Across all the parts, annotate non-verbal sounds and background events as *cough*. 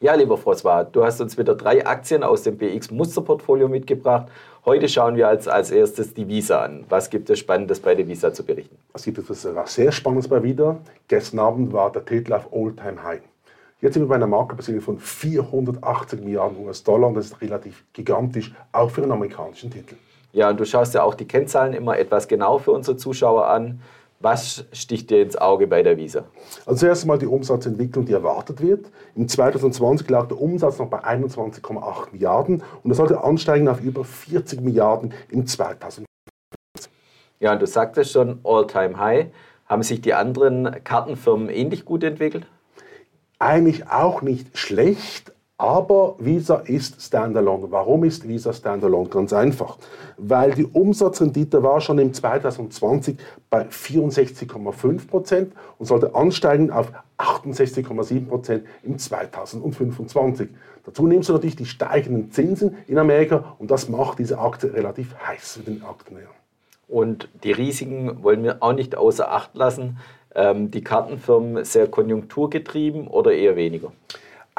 Ja, lieber François, du hast uns wieder drei Aktien aus dem BX-Musterportfolio mitgebracht. Heute schauen wir als, als erstes die Visa an. Was gibt es Spannendes bei der Visa zu berichten? Es gibt etwas sehr Spannendes bei Visa. Gestern Abend war der Titel auf All-Time High. Jetzt sind wir bei einer Marktbesitzung von 480 Milliarden US-Dollar und das ist relativ gigantisch, auch für einen amerikanischen Titel. Ja, und du schaust ja auch die Kennzahlen immer etwas genau für unsere Zuschauer an. Was sticht dir ins Auge bei der Visa? Also zuerst einmal die Umsatzentwicklung, die erwartet wird. Im 2020 lag der Umsatz noch bei 21,8 Milliarden und er sollte ansteigen auf über 40 Milliarden im 2020. Ja, und du sagtest schon, All-Time High. Haben sich die anderen Kartenfirmen ähnlich gut entwickelt? Eigentlich auch nicht schlecht, aber Visa ist Standalone. Warum ist Visa Standalone? Ganz einfach. Weil die Umsatzrendite war schon im 2020 bei 64,5 Prozent und sollte ansteigen auf 68,7 Prozent im 2025. Dazu nimmst du natürlich die steigenden Zinsen in Amerika und das macht diese Aktie relativ heiß für den Aktionär. Und die Risiken wollen wir auch nicht außer Acht lassen. Ähm, die Kartenfirmen sehr konjunkturgetrieben oder eher weniger?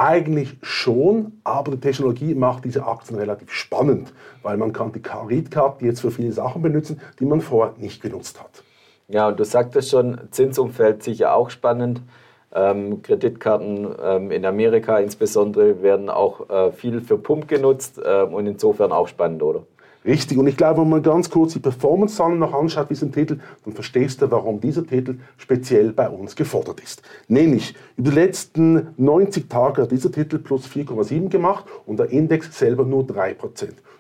Eigentlich schon, aber die Technologie macht diese Aktien relativ spannend, weil man kann die Kreditkarte jetzt für viele Sachen benutzen, die man vorher nicht genutzt hat. Ja, und du sagtest schon, Zinsumfeld sicher auch spannend. Ähm, Kreditkarten ähm, in Amerika insbesondere werden auch äh, viel für Pump genutzt äh, und insofern auch spannend, oder? Richtig. Und ich glaube, wenn man ganz kurz die Performance-Zahlen noch anschaut, diesen Titel, dann verstehst du, warum dieser Titel speziell bei uns gefordert ist. Nämlich, über die letzten 90 Tage hat dieser Titel plus 4,7 gemacht und der Index selber nur 3%.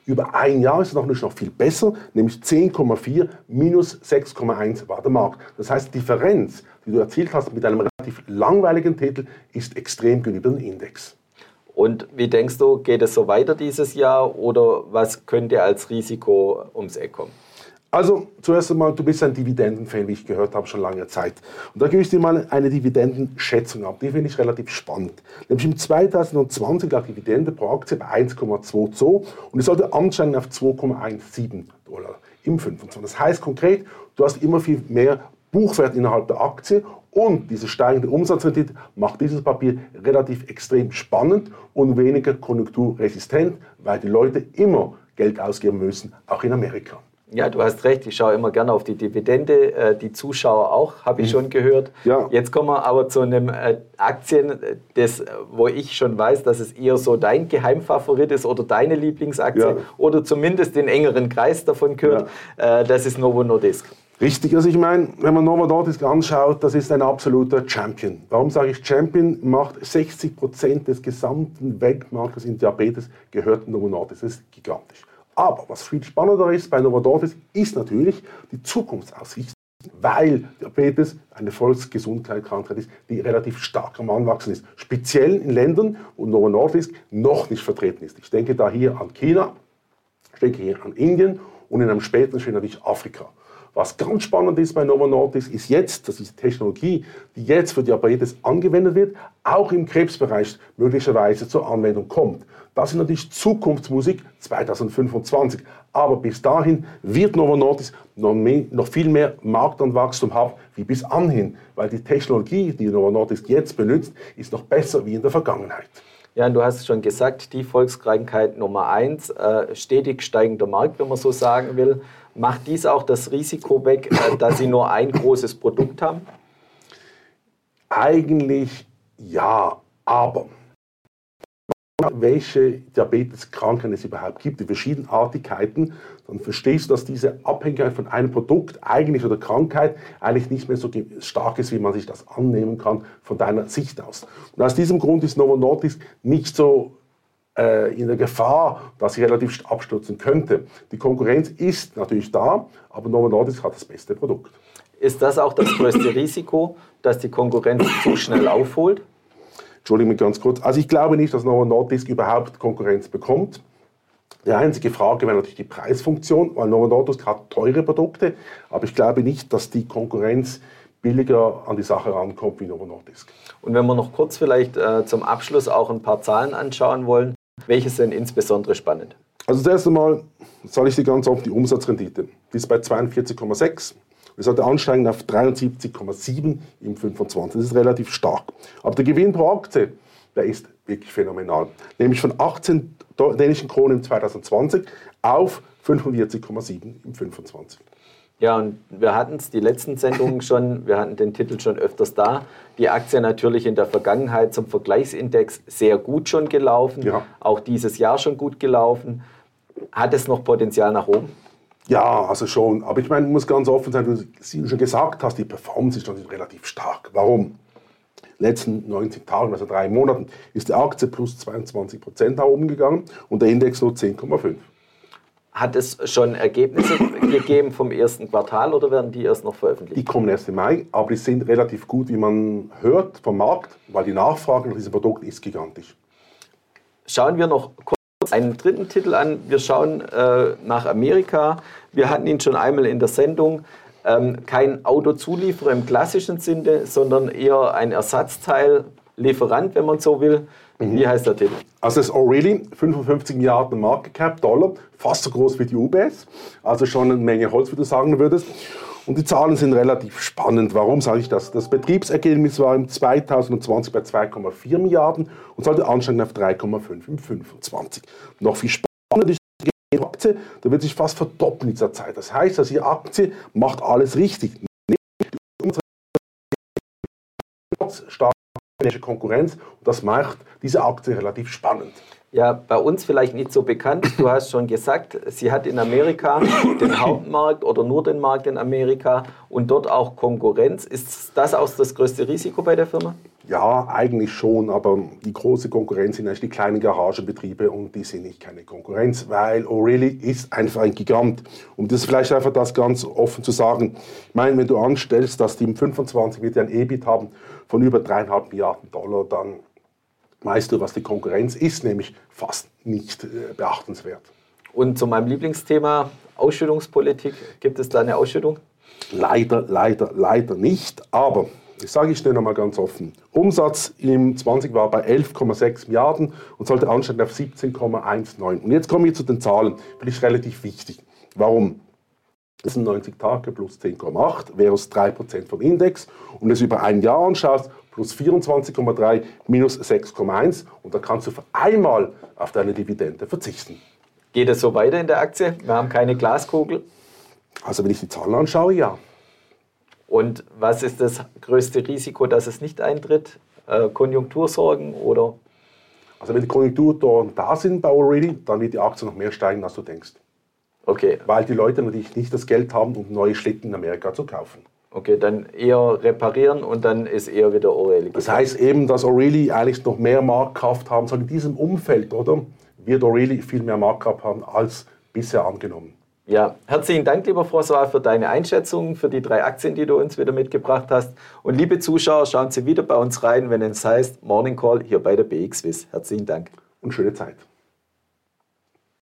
Über ein Jahr ist es noch nicht noch viel besser, nämlich 10,4 minus 6,1 war der Markt. Das heißt, die Differenz, die du erzielt hast mit einem relativ langweiligen Titel, ist extrem gegenüber dem Index. Und wie denkst du, geht es so weiter dieses Jahr oder was könnte als Risiko ums Eck kommen? Also zuerst einmal, du bist ein Dividendenfan, wie ich gehört habe, schon lange Zeit. Und da gebe ich dir mal eine Dividendenschätzung ab. Die finde ich relativ spannend. Nämlich im 2020 lag Dividende pro Aktie bei 1,22 und es sollte ansteigen auf 2,17 Dollar im 25. Das heißt konkret, du hast immer viel mehr Buchwert innerhalb der Aktie und diese steigende Umsatzrendite macht dieses Papier relativ extrem spannend und weniger konjunkturresistent, weil die Leute immer Geld ausgeben müssen, auch in Amerika. Ja, du hast recht. Ich schaue immer gerne auf die Dividende. Äh, die Zuschauer auch, habe ich mhm. schon gehört. Ja. Jetzt kommen wir aber zu einem äh, Aktien, das, wo ich schon weiß, dass es eher so dein Geheimfavorit ist oder deine Lieblingsaktie ja. oder zumindest den engeren Kreis davon gehört. Ja. Äh, das ist Novo Nordisk. Richtig, also ich meine, wenn man Novo Nordisk anschaut, das ist ein absoluter Champion. Warum sage ich Champion? Macht 60 Prozent des gesamten Weltmarktes in Diabetes gehört Novo Nordisk. Das ist gigantisch. Aber was viel spannender ist bei Novo Nordisk, ist natürlich die Zukunftsaussicht, weil Diabetes eine Volksgesundheitskrankheit ist, die relativ stark am Anwachsen ist. Speziell in Ländern, wo Novo Nordisk noch nicht vertreten ist. Ich denke da hier an China, ich denke hier an Indien und in einem späteren Schritt natürlich Afrika. Was ganz spannend ist bei Novo Nordisk, ist jetzt, dass diese Technologie, die jetzt für Diabetes angewendet wird, auch im Krebsbereich möglicherweise zur Anwendung kommt. Das ist natürlich Zukunftsmusik 2025. Aber bis dahin wird Novo Nordisk noch, mehr, noch viel mehr Marktanwachstum haben wie bis anhin, weil die Technologie, die Novo Nordisk jetzt benutzt, ist noch besser wie in der Vergangenheit. Ja, du hast schon gesagt, die Volkskrankheit Nummer eins, äh, stetig steigender Markt, wenn man so sagen will. Macht dies auch das Risiko weg, äh, dass Sie nur ein großes Produkt haben? Eigentlich ja, aber welche Diabeteskrankheiten es überhaupt gibt, die Verschiedenartigkeiten, dann verstehst du, dass diese Abhängigkeit von einem Produkt eigentlich oder Krankheit eigentlich nicht mehr so stark ist, wie man sich das annehmen kann von deiner Sicht aus. Und aus diesem Grund ist Novo Nordisk nicht so äh, in der Gefahr, dass sie relativ abstürzen könnte. Die Konkurrenz ist natürlich da, aber Novo Nordisk hat das beste Produkt. Ist das auch das größte *coughs* Risiko, dass die Konkurrenz zu schnell aufholt? Entschuldigung ganz kurz. Also ich glaube nicht, dass Novo Nordisk überhaupt Konkurrenz bekommt. Die einzige Frage wäre natürlich die Preisfunktion, weil Novo Nordisk hat teure Produkte, aber ich glaube nicht, dass die Konkurrenz billiger an die Sache rankommt wie Novo Nordisk. Und wenn wir noch kurz vielleicht äh, zum Abschluss auch ein paar Zahlen anschauen wollen, welche sind insbesondere spannend? Also zuerst einmal sage ich Sie ganz oft die Umsatzrendite. Die ist bei 42,6. Wir sollten ansteigen auf 73,7 im 25. Das ist relativ stark. Aber der Gewinn pro Aktie der ist wirklich phänomenal. Nämlich von 18 dänischen Kronen 2020 auf 45,7 im 25. Ja, und wir hatten es die letzten Sendungen *laughs* schon, wir hatten den Titel schon öfters da. Die Aktie natürlich in der Vergangenheit zum Vergleichsindex sehr gut schon gelaufen, ja. auch dieses Jahr schon gut gelaufen. Hat es noch Potenzial nach oben? Ja, also schon. Aber ich meine, man muss ganz offen sein, du schon gesagt hast, die Performance ist schon relativ stark. Warum? letzten 90 Tagen, also drei Monaten, ist die Aktie plus 22 Prozent nach oben gegangen und der Index nur 10,5. Hat es schon Ergebnisse gegeben vom ersten Quartal oder werden die erst noch veröffentlicht? Die kommen erst im Mai, aber die sind relativ gut, wie man hört vom Markt, weil die Nachfrage nach diesem Produkt ist gigantisch. Schauen wir noch kurz einen dritten Titel an. Wir schauen äh, nach Amerika. Wir hatten ihn schon einmal in der Sendung ähm, kein Autozulieferer im klassischen Sinne, sondern eher ein Ersatzteillieferant, wenn man so will. Mhm. Wie heißt der Titel? Also das O'Reilly, 55 Milliarden Market Cap Dollar, fast so groß wie die UBS, also schon eine Menge Holz, wie du sagen würdest. Und die Zahlen sind relativ spannend. Warum sage ich das? Das Betriebsergebnis war im 2020 bei 2,4 Milliarden und sollte ansteigen auf 3,5 im 2025. Noch viel spannender ist Aktie, da wird sich fast verdoppeln in dieser Zeit. Das heißt, dass die Aktie macht alles richtig. Starke Konkurrenz und das macht diese Aktie relativ spannend. Ja, bei uns vielleicht nicht so bekannt. Du hast schon gesagt, sie hat in Amerika den Hauptmarkt oder nur den Markt in Amerika und dort auch Konkurrenz. Ist das auch das größte Risiko bei der Firma? Ja, eigentlich schon, aber die große Konkurrenz sind eigentlich die kleinen Garagenbetriebe und die sind nicht keine Konkurrenz, weil O'Reilly ist einfach ein Gigant. Und das vielleicht einfach das ganz offen zu sagen. Ich meine, wenn du anstellst, dass die im 25 wird ein EBIT haben von über dreieinhalb Milliarden Dollar, dann weißt du, was die Konkurrenz ist, nämlich fast nicht äh, beachtenswert. Und zu meinem Lieblingsthema Ausschüttungspolitik, gibt es da eine Ausschüttung? Leider, leider, leider nicht, aber ich sage ich dir nochmal ganz offen. Umsatz im 20 war bei 11,6 Milliarden und sollte ansteigen auf 17,19. Und jetzt komme ich zu den Zahlen, finde ich relativ wichtig. Warum? Das sind 90 Tage plus 10,8 wäre es 3% vom Index. Und wenn du es über ein Jahr anschaust, plus 24,3 minus 6,1 und da kannst du für einmal auf deine Dividende verzichten. Geht es so weiter in der Aktie? Wir haben keine Glaskugel. Also wenn ich die Zahlen anschaue, ja. Und was ist das größte Risiko, dass es nicht eintritt? Äh, Konjunktursorgen oder? Also wenn die Konjunktursorgen da sind bei Already, dann wird die Aktie noch mehr steigen, als du denkst. Okay. Weil die Leute natürlich nicht das Geld haben, um neue Schlitten in Amerika zu kaufen. Okay, dann eher reparieren und dann ist eher wieder O'Reilly. Das heißt eben, dass O'Reilly eigentlich noch mehr Marktkraft haben soll in diesem Umfeld, oder? Wird O'Reilly viel mehr Marktkraft haben als bisher angenommen. Ja, herzlichen Dank, lieber François, für deine Einschätzung, für die drei Aktien, die du uns wieder mitgebracht hast. Und liebe Zuschauer, schauen Sie wieder bei uns rein, wenn es heißt Morning Call hier bei der BXWIS. Herzlichen Dank. Und schöne Zeit.